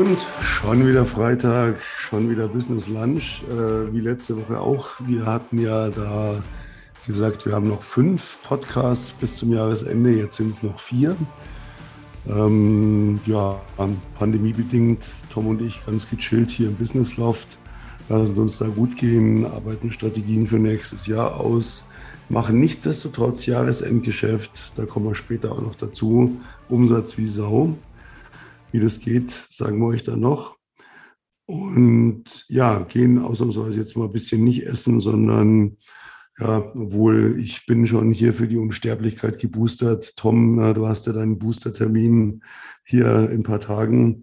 Und schon wieder Freitag, schon wieder Business Lunch, äh, wie letzte Woche auch. Wir hatten ja da gesagt, wir haben noch fünf Podcasts bis zum Jahresende, jetzt sind es noch vier. Ähm, ja, pandemiebedingt, Tom und ich ganz gechillt hier im Business Loft, lassen es uns da gut gehen, arbeiten Strategien für nächstes Jahr aus, machen nichtsdestotrotz Jahresendgeschäft, da kommen wir später auch noch dazu, Umsatz wie Sau. Wie das geht, sagen wir euch dann noch. Und ja, gehen ausnahmsweise jetzt mal ein bisschen nicht essen, sondern ja, obwohl ich bin schon hier für die Unsterblichkeit geboostert. Tom, du hast ja deinen Boostertermin hier in ein paar Tagen.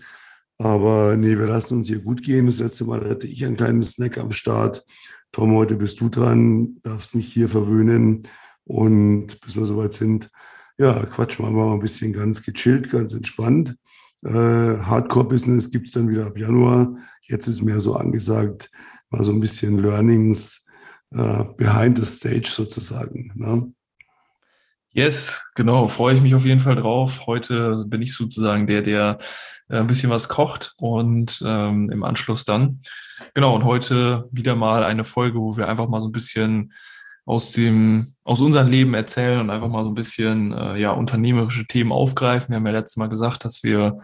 Aber nee, wir lassen uns hier gut gehen. Das letzte Mal hatte ich einen kleinen Snack am Start. Tom, heute bist du dran, darfst mich hier verwöhnen. Und bis wir soweit sind, ja, quatschen wir mal ein bisschen ganz gechillt, ganz entspannt. Äh, Hardcore-Business gibt es dann wieder ab Januar. Jetzt ist mehr so angesagt, mal so ein bisschen Learnings äh, behind the stage sozusagen. Ne? Yes, genau, freue ich mich auf jeden Fall drauf. Heute bin ich sozusagen der, der äh, ein bisschen was kocht und ähm, im Anschluss dann. Genau, und heute wieder mal eine Folge, wo wir einfach mal so ein bisschen aus dem, aus unserem Leben erzählen und einfach mal so ein bisschen äh, ja, unternehmerische Themen aufgreifen. Wir haben ja letztes Mal gesagt, dass wir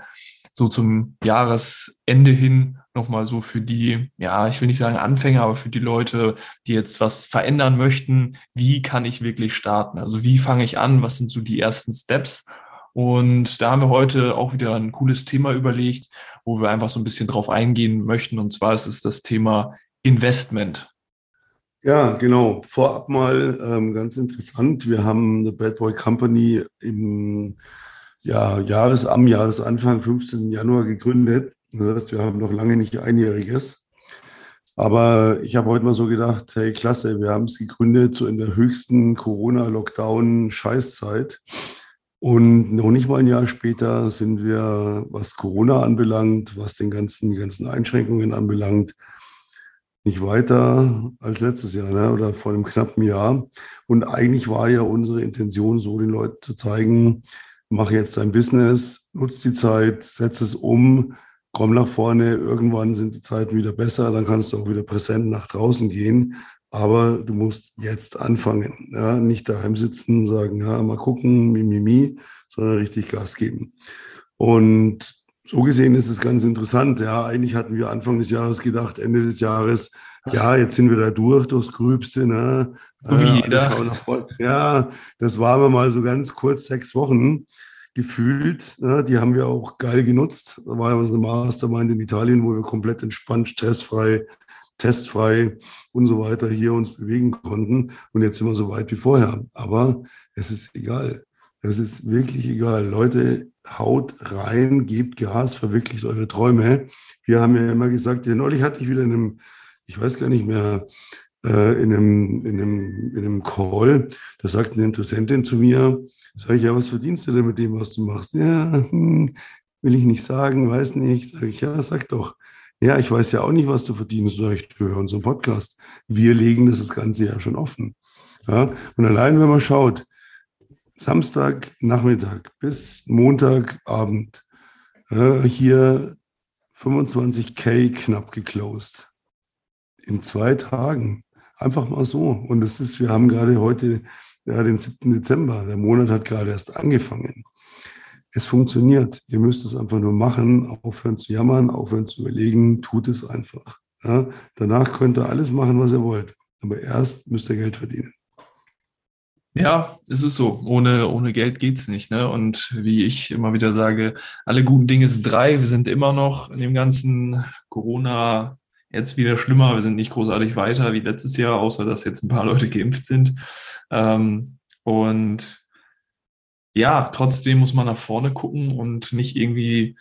so zum Jahresende hin nochmal so für die, ja, ich will nicht sagen Anfänger, aber für die Leute, die jetzt was verändern möchten, wie kann ich wirklich starten? Also wie fange ich an? Was sind so die ersten Steps? Und da haben wir heute auch wieder ein cooles Thema überlegt, wo wir einfach so ein bisschen drauf eingehen möchten. Und zwar ist es das Thema Investment. Ja, genau. Vorab mal ähm, ganz interessant. Wir haben eine Bad Boy Company im ja, Jahres, am Jahresanfang, 15. Januar gegründet. Das heißt, wir haben noch lange nicht einjähriges. Aber ich habe heute mal so gedacht, hey, klasse, wir haben es gegründet, so in der höchsten Corona-Lockdown-Scheißzeit. Und noch nicht mal ein Jahr später sind wir, was Corona anbelangt, was den ganzen, die ganzen Einschränkungen anbelangt, nicht weiter als letztes Jahr ne? oder vor einem knappen Jahr. Und eigentlich war ja unsere Intention, so den Leuten zu zeigen, mach jetzt dein Business, nutz die Zeit, setz es um, komm nach vorne. Irgendwann sind die Zeiten wieder besser, dann kannst du auch wieder präsent nach draußen gehen. Aber du musst jetzt anfangen. Ja? Nicht daheim sitzen, sagen, ja, mal gucken, mimimi, sondern richtig Gas geben. Und so gesehen ist es ganz interessant. Ja, eigentlich hatten wir Anfang des Jahres gedacht, Ende des Jahres, ja, jetzt sind wir da durch, durchs Grübste. Ne? So wie äh, jeder. Ja, das waren wir mal so ganz kurz sechs Wochen gefühlt. Ne? Die haben wir auch geil genutzt. Da war ja unsere Mastermind in Italien, wo wir komplett entspannt, stressfrei, testfrei und so weiter hier uns bewegen konnten. Und jetzt sind wir so weit wie vorher. Aber es ist egal. Es ist wirklich egal. Leute, haut rein, gebt Gas, verwirklicht eure Träume. Wir haben ja immer gesagt, ja, neulich hatte ich wieder in einem, ich weiß gar nicht mehr, äh, in, einem, in, einem, in einem Call, da sagt eine Interessentin zu mir, sage ich, ja, was verdienst du denn mit dem, was du machst? Ja, hm, will ich nicht sagen, weiß nicht. Sage ich, ja, sag doch. Ja, ich weiß ja auch nicht, was du verdienst, sage ich, für unseren Podcast. Wir legen das, das Ganze ja schon offen. Ja? Und allein, wenn man schaut, Samstagnachmittag bis Montagabend äh, hier 25k knapp geclosed. In zwei Tagen. Einfach mal so. Und es ist, wir haben gerade heute ja, den 7. Dezember. Der Monat hat gerade erst angefangen. Es funktioniert. Ihr müsst es einfach nur machen, aufhören zu jammern, aufhören zu überlegen, tut es einfach. Ja? Danach könnt ihr alles machen, was ihr wollt. Aber erst müsst ihr Geld verdienen. Ja, es ist so. Ohne, ohne Geld geht's nicht. Ne? Und wie ich immer wieder sage, alle guten Dinge sind drei. Wir sind immer noch in dem ganzen Corona jetzt wieder schlimmer. Wir sind nicht großartig weiter wie letztes Jahr, außer dass jetzt ein paar Leute geimpft sind. Ähm, und ja, trotzdem muss man nach vorne gucken und nicht irgendwie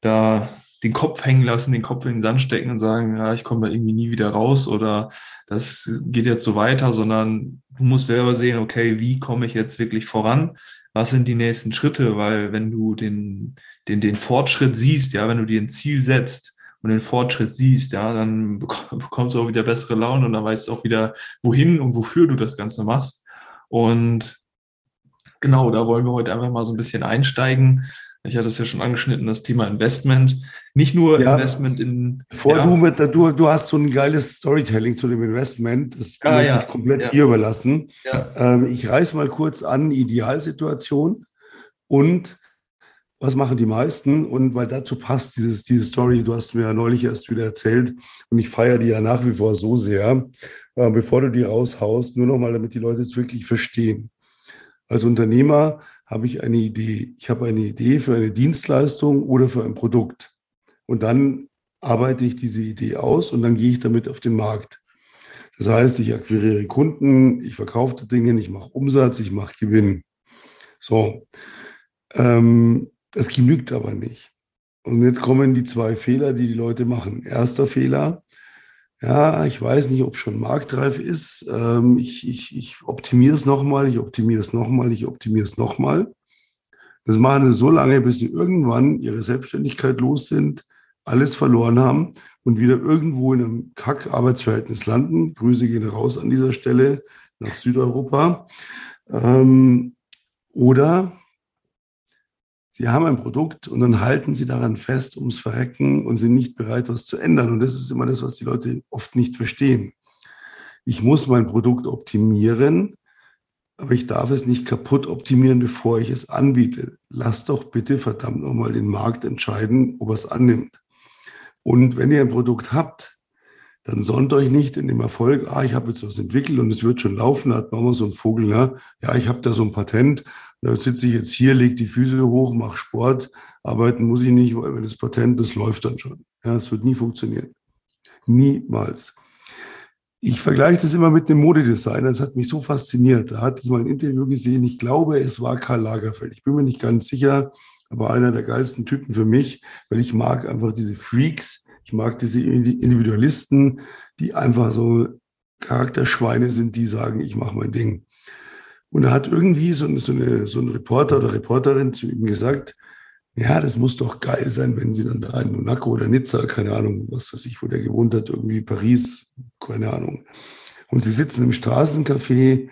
da den Kopf hängen lassen, den Kopf in den Sand stecken und sagen, ja, ich komme da irgendwie nie wieder raus oder das geht jetzt so weiter, sondern du musst selber sehen, okay, wie komme ich jetzt wirklich voran? Was sind die nächsten Schritte? Weil wenn du den, den, den Fortschritt siehst, ja, wenn du dir ein Ziel setzt und den Fortschritt siehst, ja, dann bekommst du auch wieder bessere Laune und dann weißt du auch wieder, wohin und wofür du das Ganze machst. Und genau, da wollen wir heute einfach mal so ein bisschen einsteigen Ich hatte es ja schon angeschnitten, das Thema Investment. Nicht nur ja, Investment in. Vor ja. du, mit, du, du hast so ein geiles Storytelling zu dem Investment. Das ah, ja, ich komplett dir überlassen. Ähm, ich reiße mal kurz an, Idealsituation und was machen die meisten? Und weil dazu passt dieses, diese Story, du hast mir ja neulich erst wieder erzählt und ich feiere die ja nach wie vor so sehr, äh, bevor du die raushaust, nur nochmal, damit die Leute es wirklich verstehen. Als Unternehmer habe ich eine Idee. Ich habe eine Idee für eine Dienstleistung oder für ein Produkt. Und dann arbeite ich diese Idee aus und dann gehe ich damit auf den Markt. Das heißt, ich akquiriere Kunden, ich verkaufe Dinge, ich mache Umsatz, ich mache Gewinn. So, ähm, das genügt aber nicht. Und jetzt kommen die zwei Fehler, die die Leute machen. Erster Fehler, ja, ich weiß nicht, ob schon marktreif ist. Ähm, ich, ich, ich optimiere es nochmal, ich optimiere es nochmal, ich optimiere es nochmal. Das machen sie so lange, bis sie irgendwann ihre Selbstständigkeit los sind, alles verloren haben und wieder irgendwo in einem Kack-Arbeitsverhältnis landen. Grüße gehen raus an dieser Stelle nach Südeuropa. Ähm, oder Sie haben ein Produkt und dann halten Sie daran fest, ums Verrecken und sind nicht bereit, was zu ändern. Und das ist immer das, was die Leute oft nicht verstehen. Ich muss mein Produkt optimieren, aber ich darf es nicht kaputt optimieren, bevor ich es anbiete. Lass doch bitte verdammt nochmal den Markt entscheiden, ob er es annimmt. Und wenn ihr ein Produkt habt, dann sonnt euch nicht in dem Erfolg, ah, ich habe jetzt was entwickelt und es wird schon laufen, da hat man mal so ein Vogel, ne? ja, ich habe da so ein Patent, da sitze ich jetzt hier, lege die Füße hoch, mache Sport, arbeiten muss ich nicht, weil wenn das Patent, das läuft dann schon. Ja, es wird nie funktionieren. Niemals. Ich vergleiche das immer mit einem Modedesigner. Das hat mich so fasziniert. Da hatte ich mal ein Interview gesehen. Ich glaube, es war Karl Lagerfeld. Ich bin mir nicht ganz sicher, aber einer der geilsten Typen für mich, weil ich mag einfach diese Freaks, ich mag diese Individualisten, die einfach so Charakterschweine sind, die sagen, ich mache mein Ding. Und da hat irgendwie so, so, eine, so ein Reporter oder Reporterin zu ihm gesagt, ja, das muss doch geil sein, wenn sie dann da in Monaco oder Nizza, keine Ahnung, was weiß ich, wo der gewohnt hat, irgendwie Paris, keine Ahnung. Und sie sitzen im Straßencafé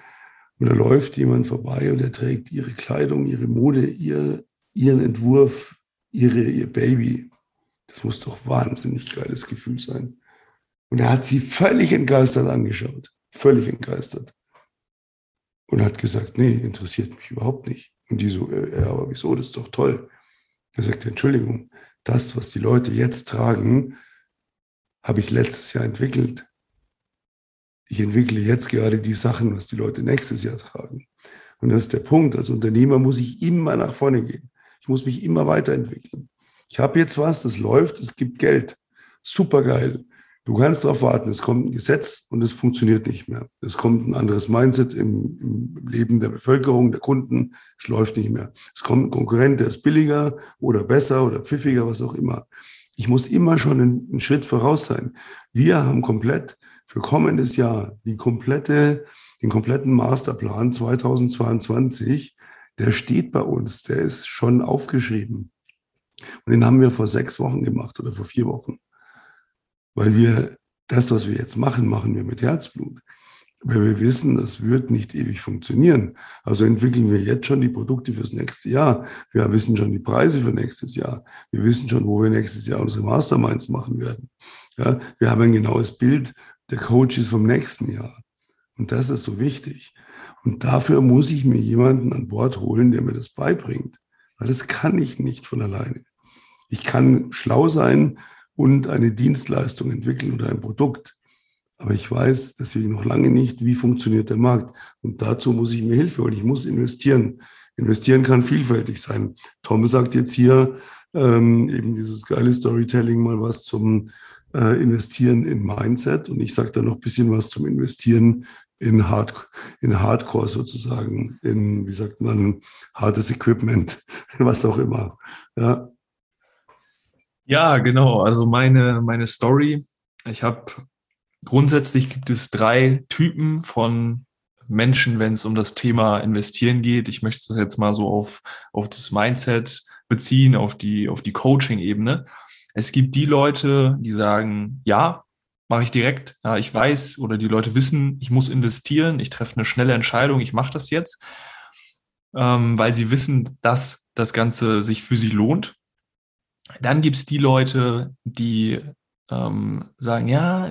und da läuft jemand vorbei und er trägt ihre Kleidung, ihre Mode, ihr, ihren Entwurf, ihre, ihr Baby. Das muss doch wahnsinnig geiles Gefühl sein. Und er hat sie völlig entgeistert angeschaut. Völlig entgeistert. Und hat gesagt, nee, interessiert mich überhaupt nicht. Und die so, äh, ja, aber wieso, das ist doch toll. Er sagt, Entschuldigung, das, was die Leute jetzt tragen, habe ich letztes Jahr entwickelt. Ich entwickle jetzt gerade die Sachen, was die Leute nächstes Jahr tragen. Und das ist der Punkt. Als Unternehmer muss ich immer nach vorne gehen. Ich muss mich immer weiterentwickeln. Ich habe jetzt was, das läuft, es gibt Geld. Super geil. Du kannst darauf warten, es kommt ein Gesetz und es funktioniert nicht mehr. Es kommt ein anderes Mindset im, im, Leben der Bevölkerung, der Kunden. Es läuft nicht mehr. Es kommt ein Konkurrent, der ist billiger oder besser oder pfiffiger, was auch immer. Ich muss immer schon einen, einen Schritt voraus sein. Wir haben komplett für kommendes Jahr die komplette, den kompletten Masterplan 2022. Der steht bei uns. Der ist schon aufgeschrieben. Und den haben wir vor sechs Wochen gemacht oder vor vier Wochen. Weil wir das, was wir jetzt machen, machen wir mit Herzblut. Weil wir wissen, das wird nicht ewig funktionieren. Also entwickeln wir jetzt schon die Produkte fürs nächste Jahr. Wir wissen schon die Preise für nächstes Jahr. Wir wissen schon, wo wir nächstes Jahr unsere Masterminds machen werden. Ja, wir haben ein genaues Bild der Coaches vom nächsten Jahr. Und das ist so wichtig. Und dafür muss ich mir jemanden an Bord holen, der mir das beibringt. Weil das kann ich nicht von alleine. Ich kann schlau sein und eine Dienstleistung entwickeln oder ein Produkt. Aber ich weiß deswegen noch lange nicht, wie funktioniert der Markt. Und dazu muss ich mir Hilfe holen. Ich muss investieren. Investieren kann vielfältig sein. Tom sagt jetzt hier ähm, eben dieses geile Storytelling mal was zum äh, Investieren in Mindset. Und ich sage da noch ein bisschen was zum Investieren in, Hard, in Hardcore sozusagen, in, wie sagt man, hartes Equipment, was auch immer. Ja, ja, genau. Also meine, meine Story. Ich habe grundsätzlich gibt es drei Typen von Menschen, wenn es um das Thema Investieren geht. Ich möchte das jetzt mal so auf, auf das Mindset beziehen, auf die, auf die Coaching-Ebene. Es gibt die Leute, die sagen, ja, mache ich direkt. Ja, ich weiß oder die Leute wissen, ich muss investieren, ich treffe eine schnelle Entscheidung, ich mache das jetzt, ähm, weil sie wissen, dass das Ganze sich für sie lohnt. Dann gibt es die Leute, die ähm, sagen, ja,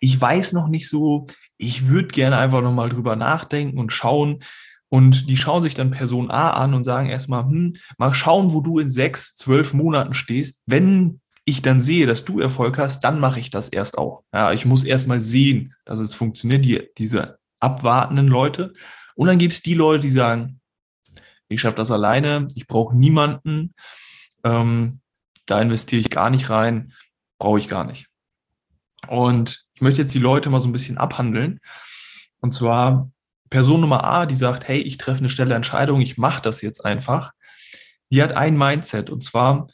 ich weiß noch nicht so, ich würde gerne einfach nochmal drüber nachdenken und schauen. Und die schauen sich dann Person A an und sagen erstmal, hm, mal schauen, wo du in sechs, zwölf Monaten stehst. Wenn ich dann sehe, dass du Erfolg hast, dann mache ich das erst auch. Ja, ich muss erstmal sehen, dass es funktioniert, die, diese abwartenden Leute. Und dann gibt es die Leute, die sagen, ich schaffe das alleine, ich brauche niemanden, ähm, da investiere ich gar nicht rein, brauche ich gar nicht. Und ich möchte jetzt die Leute mal so ein bisschen abhandeln. Und zwar Person Nummer A, die sagt, hey, ich treffe eine schnelle Entscheidung, ich mache das jetzt einfach. Die hat ein Mindset und zwar,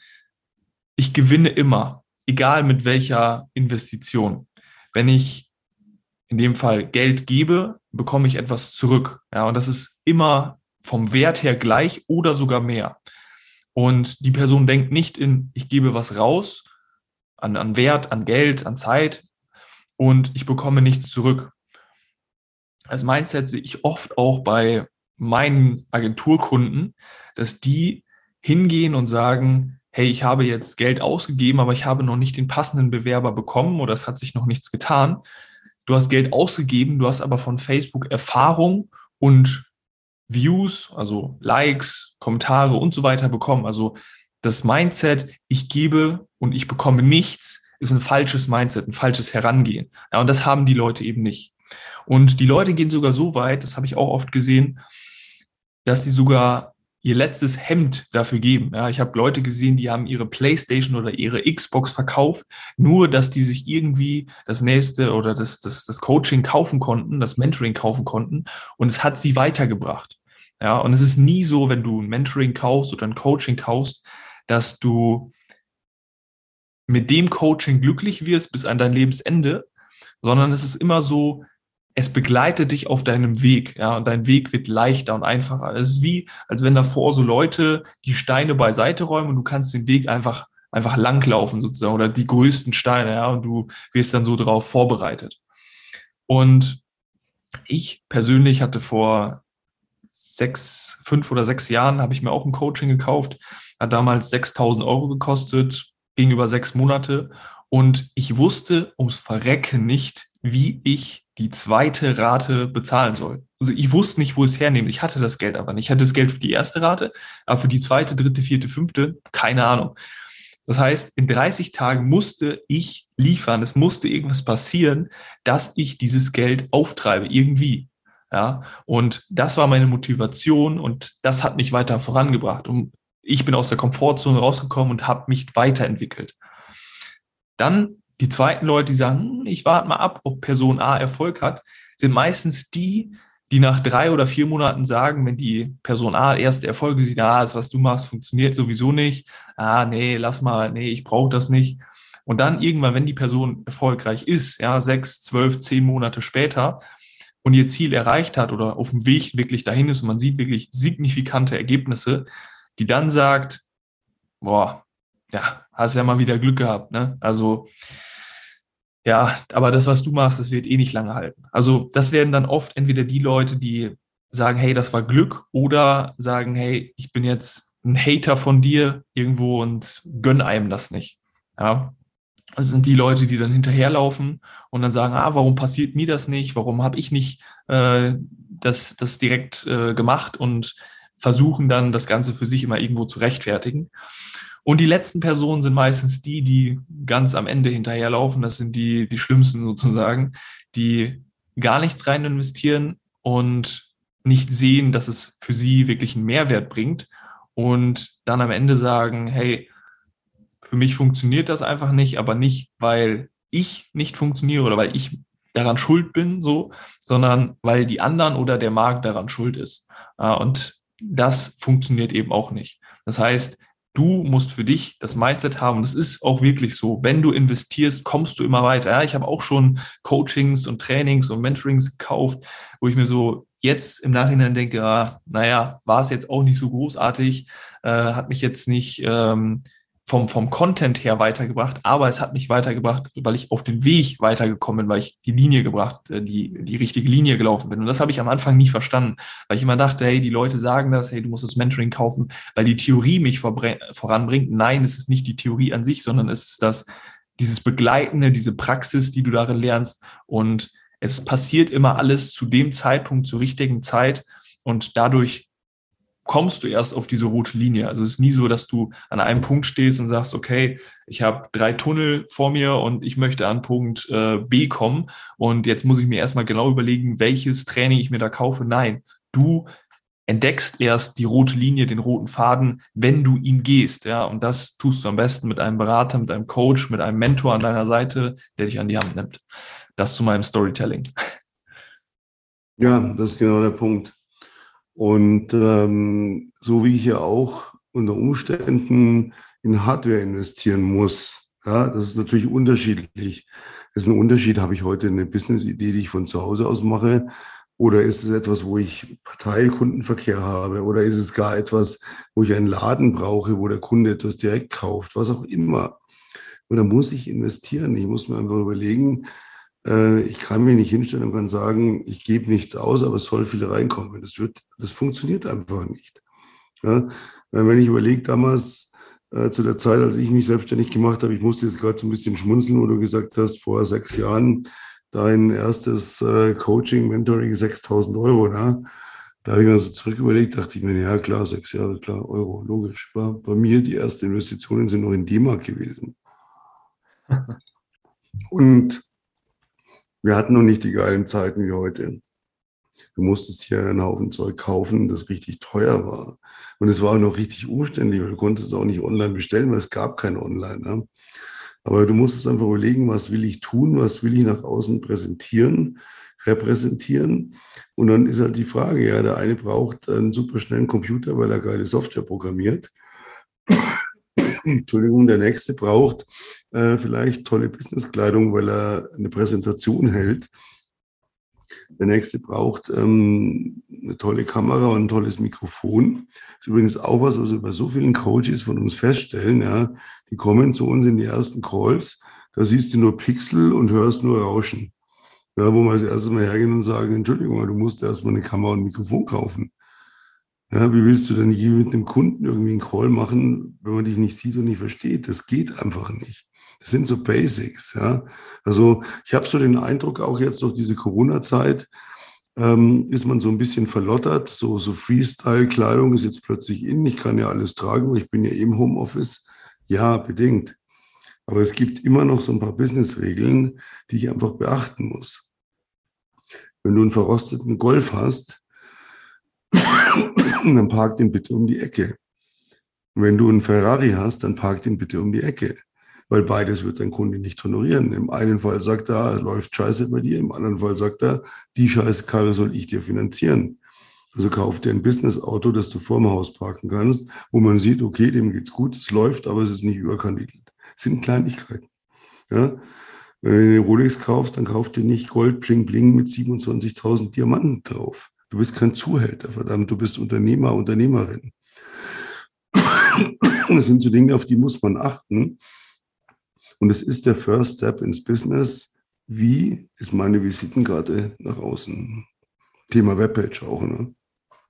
ich gewinne immer, egal mit welcher Investition. Wenn ich in dem Fall Geld gebe, bekomme ich etwas zurück. Ja, und das ist immer vom Wert her gleich oder sogar mehr. Und die Person denkt nicht in, ich gebe was raus an, an Wert, an Geld, an Zeit und ich bekomme nichts zurück. Als Mindset sehe ich oft auch bei meinen Agenturkunden, dass die hingehen und sagen, hey, ich habe jetzt Geld ausgegeben, aber ich habe noch nicht den passenden Bewerber bekommen oder es hat sich noch nichts getan. Du hast Geld ausgegeben, du hast aber von Facebook Erfahrung und Views, also Likes, Kommentare und so weiter bekommen. Also das Mindset, ich gebe und ich bekomme nichts, ist ein falsches Mindset, ein falsches Herangehen. Ja, und das haben die Leute eben nicht. Und die Leute gehen sogar so weit, das habe ich auch oft gesehen, dass sie sogar ihr letztes Hemd dafür geben. Ja, ich habe Leute gesehen, die haben ihre Playstation oder ihre Xbox verkauft, nur dass die sich irgendwie das nächste oder das, das, das Coaching kaufen konnten, das Mentoring kaufen konnten und es hat sie weitergebracht. Ja, und es ist nie so, wenn du ein Mentoring kaufst oder ein Coaching kaufst, dass du mit dem Coaching glücklich wirst bis an dein Lebensende, sondern es ist immer so, es begleitet dich auf deinem Weg, ja, und dein Weg wird leichter und einfacher. Es ist wie, als wenn davor so Leute die Steine beiseite räumen und du kannst den Weg einfach, einfach langlaufen sozusagen oder die größten Steine, ja, und du wirst dann so darauf vorbereitet. Und ich persönlich hatte vor sechs, fünf oder sechs Jahren habe ich mir auch ein Coaching gekauft, hat damals 6000 Euro gekostet, ging über sechs Monate und ich wusste ums Verrecken nicht, wie ich die zweite Rate bezahlen soll. Also ich wusste nicht, wo es hernehmen. Ich hatte das Geld aber nicht. Ich hatte das Geld für die erste Rate, aber für die zweite, dritte, vierte, fünfte, keine Ahnung. Das heißt, in 30 Tagen musste ich liefern. Es musste irgendwas passieren, dass ich dieses Geld auftreibe, irgendwie. Ja, und das war meine Motivation und das hat mich weiter vorangebracht. Und ich bin aus der Komfortzone rausgekommen und habe mich weiterentwickelt. Dann die zweiten Leute, die sagen, hm, ich warte mal ab, ob Person A Erfolg hat, sind meistens die, die nach drei oder vier Monaten sagen, wenn die Person A erste Erfolge sieht, ah, das, was du machst, funktioniert sowieso nicht. Ah, nee, lass mal, nee, ich brauche das nicht. Und dann irgendwann, wenn die Person erfolgreich ist, ja, sechs, zwölf, zehn Monate später und ihr Ziel erreicht hat oder auf dem Weg wirklich dahin ist und man sieht wirklich signifikante Ergebnisse, die dann sagt, boah, ja, hast ja mal wieder Glück gehabt, ne? Also, ja, aber das, was du machst, das wird eh nicht lange halten. Also das werden dann oft entweder die Leute, die sagen, hey, das war Glück, oder sagen, hey, ich bin jetzt ein Hater von dir irgendwo und gönn einem das nicht. Ja. Also sind die Leute, die dann hinterherlaufen und dann sagen, ah, warum passiert mir das nicht? Warum habe ich nicht äh, das, das direkt äh, gemacht und versuchen dann das Ganze für sich immer irgendwo zu rechtfertigen. Und die letzten Personen sind meistens die, die ganz am Ende hinterherlaufen. Das sind die, die schlimmsten sozusagen, die gar nichts rein investieren und nicht sehen, dass es für sie wirklich einen Mehrwert bringt und dann am Ende sagen, hey, für mich funktioniert das einfach nicht, aber nicht, weil ich nicht funktioniere oder weil ich daran schuld bin, so, sondern weil die anderen oder der Markt daran schuld ist. Und das funktioniert eben auch nicht. Das heißt, du musst für dich das Mindset haben. Das ist auch wirklich so. Wenn du investierst, kommst du immer weiter. Ja, ich habe auch schon Coachings und Trainings und Mentorings gekauft, wo ich mir so jetzt im Nachhinein denke, ah, naja, war es jetzt auch nicht so großartig, äh, hat mich jetzt nicht ähm, vom, vom Content her weitergebracht, aber es hat mich weitergebracht, weil ich auf den Weg weitergekommen bin, weil ich die Linie gebracht, äh, die, die richtige Linie gelaufen bin. Und das habe ich am Anfang nie verstanden, weil ich immer dachte, hey, die Leute sagen das, hey, du musst das Mentoring kaufen, weil die Theorie mich voranbringt. Nein, es ist nicht die Theorie an sich, sondern es ist das, dieses Begleitende, diese Praxis, die du darin lernst. Und es passiert immer alles zu dem Zeitpunkt, zur richtigen Zeit. Und dadurch kommst du erst auf diese rote Linie. Also es ist nie so, dass du an einem Punkt stehst und sagst, okay, ich habe drei Tunnel vor mir und ich möchte an Punkt äh, B kommen und jetzt muss ich mir erstmal genau überlegen, welches Training ich mir da kaufe. Nein, du entdeckst erst die rote Linie, den roten Faden, wenn du ihn gehst, ja, und das tust du am besten mit einem Berater, mit einem Coach, mit einem Mentor an deiner Seite, der dich an die Hand nimmt. Das zu meinem Storytelling. Ja, das ist genau der Punkt. Und ähm, so wie ich ja auch unter Umständen in Hardware investieren muss, ja, das ist natürlich unterschiedlich. Das ist ein Unterschied, habe ich heute eine Business-Idee, die ich von zu Hause aus mache, oder ist es etwas, wo ich Parteikundenverkehr habe, oder ist es gar etwas, wo ich einen Laden brauche, wo der Kunde etwas direkt kauft, was auch immer. Und da muss ich investieren. Ich muss mir einfach überlegen, ich kann mich nicht hinstellen und kann sagen, ich gebe nichts aus, aber es soll viel reinkommen. Das, wird, das funktioniert einfach nicht. Ja? Wenn ich überlege, damals äh, zu der Zeit, als ich mich selbstständig gemacht habe, ich musste jetzt gerade so ein bisschen schmunzeln, wo du gesagt hast, vor sechs Jahren dein erstes äh, Coaching, Mentoring 6000 Euro. Ne? Da habe ich mir so zurück überlegt, dachte ich mir, ja klar, sechs Jahre, klar, Euro, logisch. War bei mir die ersten Investitionen sind noch in D-Mark gewesen. Und wir hatten noch nicht die geilen Zeiten wie heute. Du musstest hier einen Haufen Zeug kaufen, das richtig teuer war. Und es war auch noch richtig umständlich, weil du konntest es auch nicht online bestellen, weil es gab kein Online. Ne? Aber du musstest einfach überlegen, was will ich tun, was will ich nach außen präsentieren, repräsentieren. Und dann ist halt die Frage, ja, der eine braucht einen super schnellen Computer, weil er geile Software programmiert. Entschuldigung, der nächste braucht äh, vielleicht tolle Businesskleidung, weil er eine Präsentation hält. Der nächste braucht ähm, eine tolle Kamera und ein tolles Mikrofon. Das ist übrigens auch was, was wir bei so vielen Coaches von uns feststellen. Ja, die kommen zu uns in die ersten Calls, da siehst du nur Pixel und hörst nur Rauschen. Ja, wo wir das erste Mal hergehen und sagen, Entschuldigung, du musst erstmal eine Kamera und ein Mikrofon kaufen. Ja, wie willst du denn je mit dem Kunden irgendwie einen Call machen, wenn man dich nicht sieht und nicht versteht? Das geht einfach nicht. Das sind so Basics. Ja. Also ich habe so den Eindruck, auch jetzt durch diese Corona-Zeit ähm, ist man so ein bisschen verlottert. So, so Freestyle-Kleidung ist jetzt plötzlich in. Ich kann ja alles tragen, weil ich bin ja eben Homeoffice. Ja, bedingt. Aber es gibt immer noch so ein paar Business-Regeln, die ich einfach beachten muss. Wenn du einen verrosteten Golf hast, dann park den bitte um die Ecke. Wenn du einen Ferrari hast, dann park den bitte um die Ecke. Weil beides wird dein Kunde nicht honorieren. Im einen Fall sagt er, läuft scheiße bei dir, im anderen Fall sagt er, die scheiße Karre soll ich dir finanzieren. Also kauf dir ein Business-Auto, das du vorm Haus parken kannst, wo man sieht, okay, dem geht's gut, es läuft, aber es ist nicht überkandidelt. Das sind Kleinigkeiten. Ja? Wenn du eine Rolex kaufst, dann kauf dir nicht Gold Bling Bling mit 27.000 Diamanten drauf. Du bist kein Zuhälter, verdammt, du bist Unternehmer, Unternehmerin. Das sind so Dinge, auf die muss man achten. Und es ist der First Step ins Business. Wie ist meine Visitenkarte nach außen? Thema Webpage auch, ne?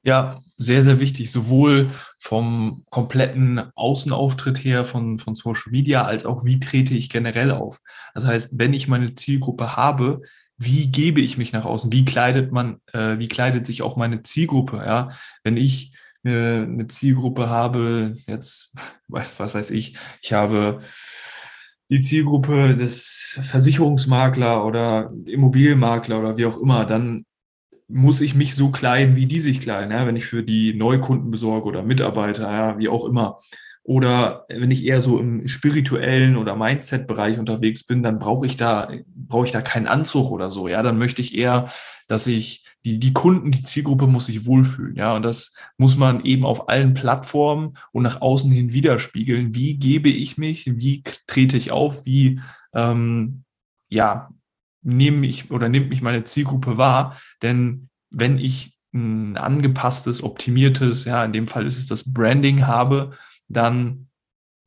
Ja, sehr, sehr wichtig, sowohl vom kompletten Außenauftritt her von, von Social Media als auch wie trete ich generell auf. Das heißt, wenn ich meine Zielgruppe habe, wie gebe ich mich nach außen? Wie kleidet man, äh, wie kleidet sich auch meine Zielgruppe? Ja, wenn ich eine, eine Zielgruppe habe, jetzt, was weiß ich, ich habe die Zielgruppe des Versicherungsmakler oder Immobilienmakler oder wie auch immer, dann muss ich mich so kleiden, wie die sich kleiden, ja, wenn ich für die Neukunden besorge oder Mitarbeiter, ja, wie auch immer. Oder wenn ich eher so im spirituellen oder Mindset-Bereich unterwegs bin, dann brauche ich da, brauche ich da keinen Anzug oder so. Ja, dann möchte ich eher, dass ich die, die Kunden, die Zielgruppe muss sich wohlfühlen. Ja, und das muss man eben auf allen Plattformen und nach außen hin widerspiegeln. Wie gebe ich mich? Wie trete ich auf? Wie, ähm, ja, nehme ich oder nimmt mich meine Zielgruppe wahr? Denn wenn ich ein angepasstes, optimiertes, ja, in dem Fall ist es das Branding habe, dann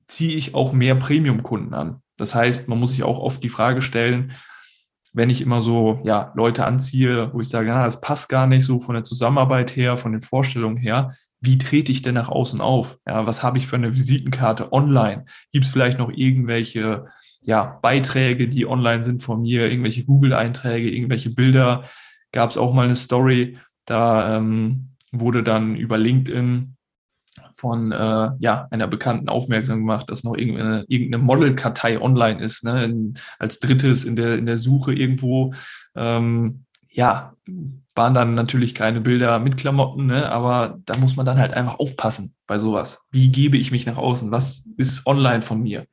ziehe ich auch mehr Premium-Kunden an. Das heißt, man muss sich auch oft die Frage stellen, wenn ich immer so ja, Leute anziehe, wo ich sage, na, das passt gar nicht so von der Zusammenarbeit her, von den Vorstellungen her, wie trete ich denn nach außen auf? Ja, was habe ich für eine Visitenkarte online? Gibt es vielleicht noch irgendwelche ja, Beiträge, die online sind von mir, irgendwelche Google-Einträge, irgendwelche Bilder? Gab es auch mal eine Story, da ähm, wurde dann über LinkedIn von äh, ja, einer Bekannten aufmerksam gemacht, dass noch irgendeine, irgendeine Modelkartei online ist, ne? In, als drittes in der, in der Suche irgendwo. Ähm, ja, waren dann natürlich keine Bilder mit Klamotten, ne? aber da muss man dann halt einfach aufpassen bei sowas. Wie gebe ich mich nach außen? Was ist online von mir?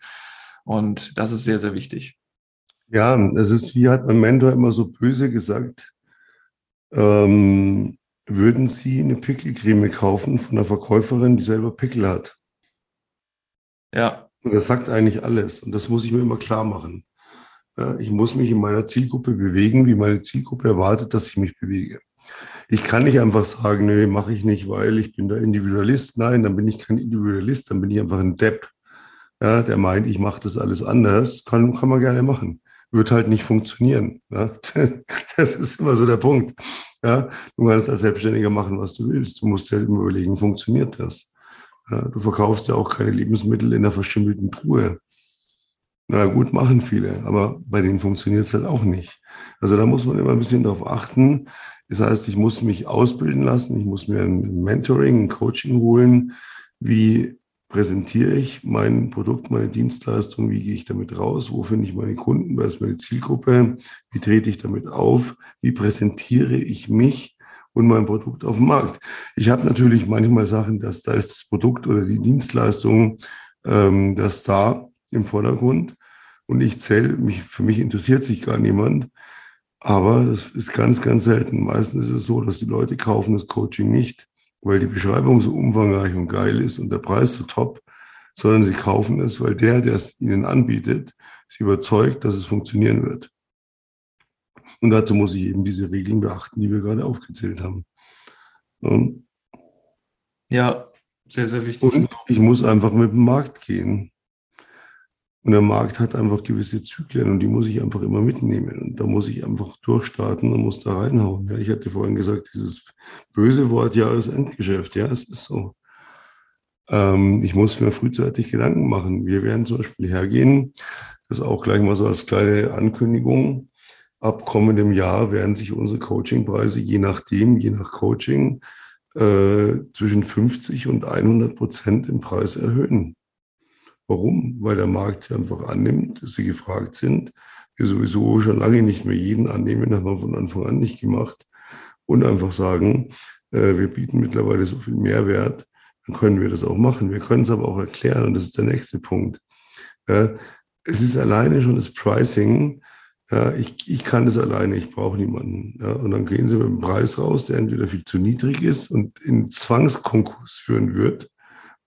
Und das ist sehr, sehr wichtig. Ja, es ist, wie hat mein Mentor immer so böse gesagt, ähm, würden Sie eine Pickelcreme kaufen von einer Verkäuferin, die selber Pickel hat? Ja. Und das sagt eigentlich alles. Und das muss ich mir immer klar machen. Ich muss mich in meiner Zielgruppe bewegen, wie meine Zielgruppe erwartet, dass ich mich bewege. Ich kann nicht einfach sagen, nö, mache ich nicht, weil ich bin der Individualist. Nein, dann bin ich kein Individualist, dann bin ich einfach ein Depp. Ja, der meint, ich mache das alles anders. Kann, kann man gerne machen. Wird halt nicht funktionieren. Ja? Das ist immer so der Punkt. Ja, du kannst als Selbstständiger machen, was du willst. Du musst dir halt überlegen, funktioniert das? Ja, du verkaufst ja auch keine Lebensmittel in einer verschimmelten Truhe. Na gut, machen viele, aber bei denen funktioniert es halt auch nicht. Also da muss man immer ein bisschen darauf achten. Das heißt, ich muss mich ausbilden lassen, ich muss mir ein Mentoring, ein Coaching holen. Wie präsentiere ich mein Produkt, meine Dienstleistung, wie gehe ich damit raus, wo finde ich meine Kunden, wer ist meine Zielgruppe, wie trete ich damit auf, wie präsentiere ich mich und mein Produkt auf dem Markt. Ich habe natürlich manchmal Sachen, dass da ist das Produkt oder die Dienstleistung, ähm, das da im Vordergrund und ich zähle mich, für mich interessiert sich gar niemand. Aber das ist ganz, ganz selten. Meistens ist es so, dass die Leute kaufen das Coaching nicht, weil die Beschreibung so umfangreich und geil ist und der Preis so top, sondern sie kaufen es, weil der, der es ihnen anbietet, sie überzeugt, dass es funktionieren wird. Und dazu muss ich eben diese Regeln beachten, die wir gerade aufgezählt haben. Und ja, sehr, sehr wichtig. Und ich muss einfach mit dem Markt gehen. Und der Markt hat einfach gewisse Zyklen und die muss ich einfach immer mitnehmen. Und da muss ich einfach durchstarten und muss da reinhauen. Ja, ich hatte vorhin gesagt, dieses böse Wort Jahresendgeschäft. Ja, es ist so. Ähm, ich muss mir frühzeitig Gedanken machen. Wir werden zum Beispiel hergehen, das auch gleich mal so als kleine Ankündigung. Ab kommendem Jahr werden sich unsere Coachingpreise je nachdem, je nach Coaching, äh, zwischen 50 und 100 Prozent im Preis erhöhen. Warum? Weil der Markt sie einfach annimmt, dass sie gefragt sind. Wir sowieso schon lange nicht mehr jeden annehmen, haben wir von Anfang an nicht gemacht. Und einfach sagen, äh, wir bieten mittlerweile so viel Mehrwert, dann können wir das auch machen. Wir können es aber auch erklären und das ist der nächste Punkt. Es ist alleine schon das Pricing. Ich, ich kann es alleine, ich brauche niemanden. Und dann gehen sie mit einem Preis raus, der entweder viel zu niedrig ist und in Zwangskonkurs führen wird,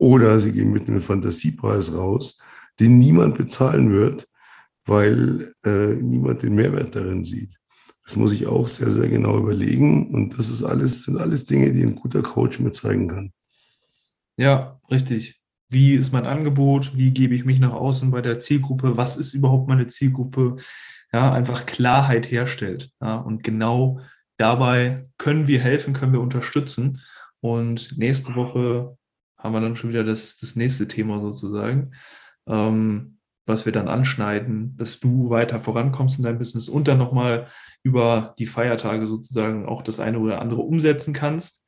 oder sie gehen mit einem Fantasiepreis raus, den niemand bezahlen wird, weil äh, niemand den Mehrwert darin sieht. Das muss ich auch sehr, sehr genau überlegen. Und das ist alles, sind alles Dinge, die ein guter Coach mir zeigen kann. Ja, richtig. Wie ist mein Angebot? Wie gebe ich mich nach außen bei der Zielgruppe? Was ist überhaupt meine Zielgruppe? Ja, einfach Klarheit herstellt. Ja, und genau dabei können wir helfen, können wir unterstützen. Und nächste Woche haben wir dann schon wieder das, das nächste Thema sozusagen, ähm, was wir dann anschneiden, dass du weiter vorankommst in deinem Business und dann nochmal über die Feiertage sozusagen auch das eine oder andere umsetzen kannst,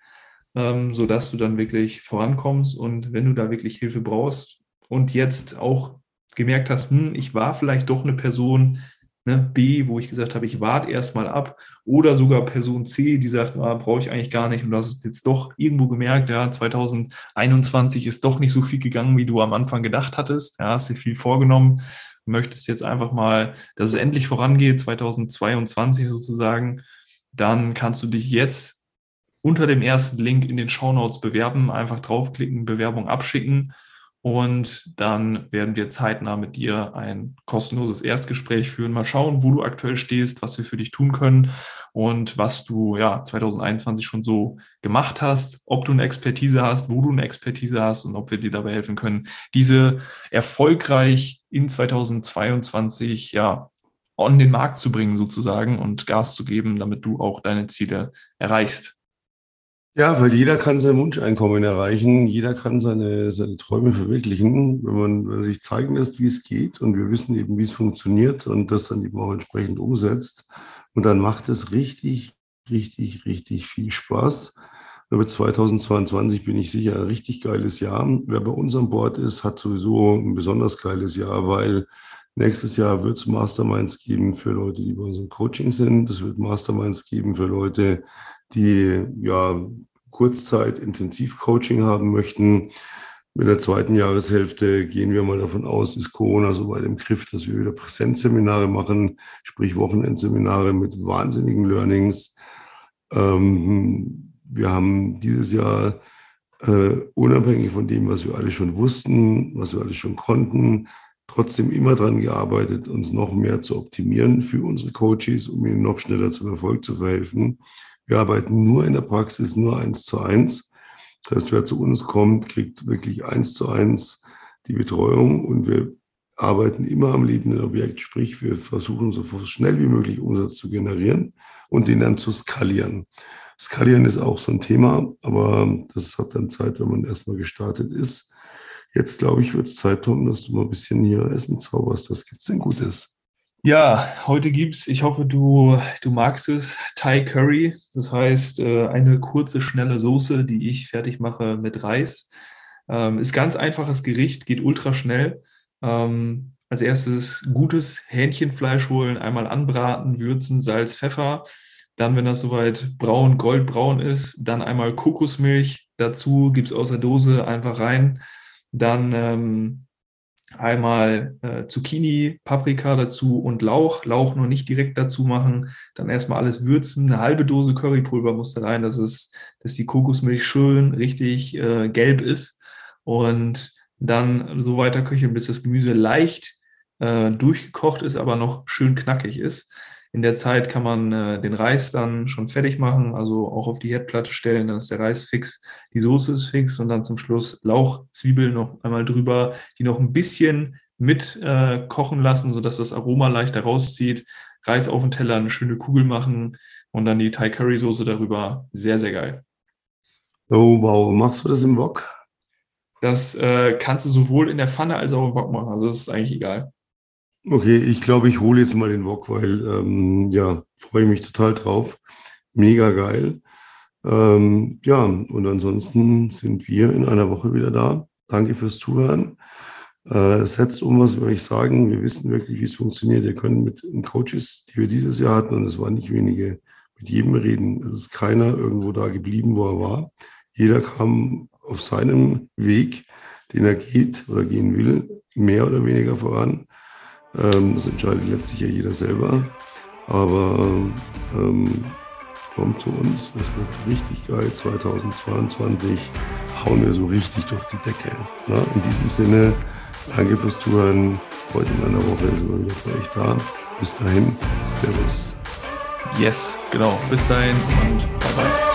ähm, sodass du dann wirklich vorankommst. Und wenn du da wirklich Hilfe brauchst und jetzt auch gemerkt hast, hm, ich war vielleicht doch eine Person, Ne, B, wo ich gesagt habe, ich warte erstmal ab. Oder sogar Person C, die sagt, ah, brauche ich eigentlich gar nicht. Und du hast jetzt doch irgendwo gemerkt, ja, 2021 ist doch nicht so viel gegangen, wie du am Anfang gedacht hattest. Ja, hast dir viel vorgenommen. Möchtest jetzt einfach mal, dass es endlich vorangeht, 2022 sozusagen. Dann kannst du dich jetzt unter dem ersten Link in den Show Notes bewerben. Einfach draufklicken, Bewerbung abschicken und dann werden wir zeitnah mit dir ein kostenloses Erstgespräch führen. Mal schauen, wo du aktuell stehst, was wir für dich tun können. und was du ja 2021 schon so gemacht hast, ob du eine Expertise hast, wo du eine Expertise hast und ob wir dir dabei helfen können, diese erfolgreich in 2022 ja on den Markt zu bringen sozusagen und Gas zu geben, damit du auch deine Ziele erreichst. Ja, weil jeder kann sein Wunscheinkommen erreichen, jeder kann seine, seine Träume verwirklichen, wenn man, wenn man sich zeigen lässt, wie es geht und wir wissen eben, wie es funktioniert und das dann eben auch entsprechend umsetzt. Und dann macht es richtig, richtig, richtig viel Spaß. Aber 2022 bin ich sicher ein richtig geiles Jahr. Wer bei uns an Bord ist, hat sowieso ein besonders geiles Jahr, weil nächstes Jahr wird es Masterminds geben für Leute, die bei unserem Coaching sind. Es wird Masterminds geben für Leute, die ja Kurzzeit Intensivcoaching haben möchten. Mit der zweiten Jahreshälfte gehen wir mal davon aus, ist Corona so weit im Griff, dass wir wieder Präsenzseminare machen, sprich Wochenendseminare mit wahnsinnigen Learnings. Ähm, wir haben dieses Jahr äh, unabhängig von dem, was wir alle schon wussten, was wir alle schon konnten, trotzdem immer daran gearbeitet, uns noch mehr zu optimieren für unsere Coaches, um ihnen noch schneller zum Erfolg zu verhelfen. Wir arbeiten nur in der Praxis, nur eins zu eins. Das heißt, wer zu uns kommt, kriegt wirklich eins zu eins die Betreuung und wir arbeiten immer am lebenden Objekt, sprich wir versuchen so schnell wie möglich Umsatz zu generieren und den dann zu skalieren. Skalieren ist auch so ein Thema, aber das hat dann Zeit, wenn man erstmal gestartet ist. Jetzt glaube ich, wird es Zeit, Tom, dass du mal ein bisschen hier Essen zauberst. Was gibt es denn Gutes? Ja, heute gibt's, ich hoffe, du, du magst es, Thai Curry. Das heißt, äh, eine kurze, schnelle Soße, die ich fertig mache mit Reis. Ähm, ist ganz einfaches Gericht, geht ultra schnell. Ähm, als erstes gutes Hähnchenfleisch holen, einmal anbraten, würzen, Salz, Pfeffer. Dann, wenn das soweit braun, goldbraun ist, dann einmal Kokosmilch dazu, gibt's aus der Dose einfach rein. Dann ähm, einmal äh, Zucchini, Paprika dazu und Lauch. Lauch nur nicht direkt dazu machen. Dann erstmal alles würzen. Eine halbe Dose Currypulver muss da rein, dass, es, dass die Kokosmilch schön richtig äh, gelb ist. Und dann so weiter köcheln, bis das Gemüse leicht äh, durchgekocht ist, aber noch schön knackig ist. In der Zeit kann man äh, den Reis dann schon fertig machen, also auch auf die Herdplatte stellen, dann ist der Reis fix, die Soße ist fix und dann zum Schluss Lauch, Zwiebeln noch einmal drüber, die noch ein bisschen mit äh, kochen lassen, sodass das Aroma leichter rauszieht. Reis auf den Teller, eine schöne Kugel machen und dann die Thai Curry Soße darüber. Sehr, sehr geil. Oh, wow. Machst du das im Wok? Das äh, kannst du sowohl in der Pfanne als auch im Wok machen. Also das ist eigentlich egal. Okay, ich glaube, ich hole jetzt mal den Wok, weil ähm, ja, freue mich total drauf. Mega geil. Ähm, ja, und ansonsten sind wir in einer Woche wieder da. Danke fürs Zuhören. Äh, setzt um, was wir euch sagen. Wir wissen wirklich, wie es funktioniert. Ihr könnt mit den Coaches, die wir dieses Jahr hatten, und es waren nicht wenige, mit jedem reden. Es ist keiner irgendwo da geblieben, wo er war. Jeder kam auf seinem Weg, den er geht oder gehen will, mehr oder weniger voran. Ähm, das entscheidet letztlich ja jeder selber. Aber ähm, kommt zu uns, es wird richtig geil. 2022 hauen wir so richtig durch die Decke. Na, in diesem Sinne, danke fürs Zuhören. Heute in einer Woche sind wir wieder für euch da. Bis dahin, Servus. Yes, genau. Bis dahin und bye bye.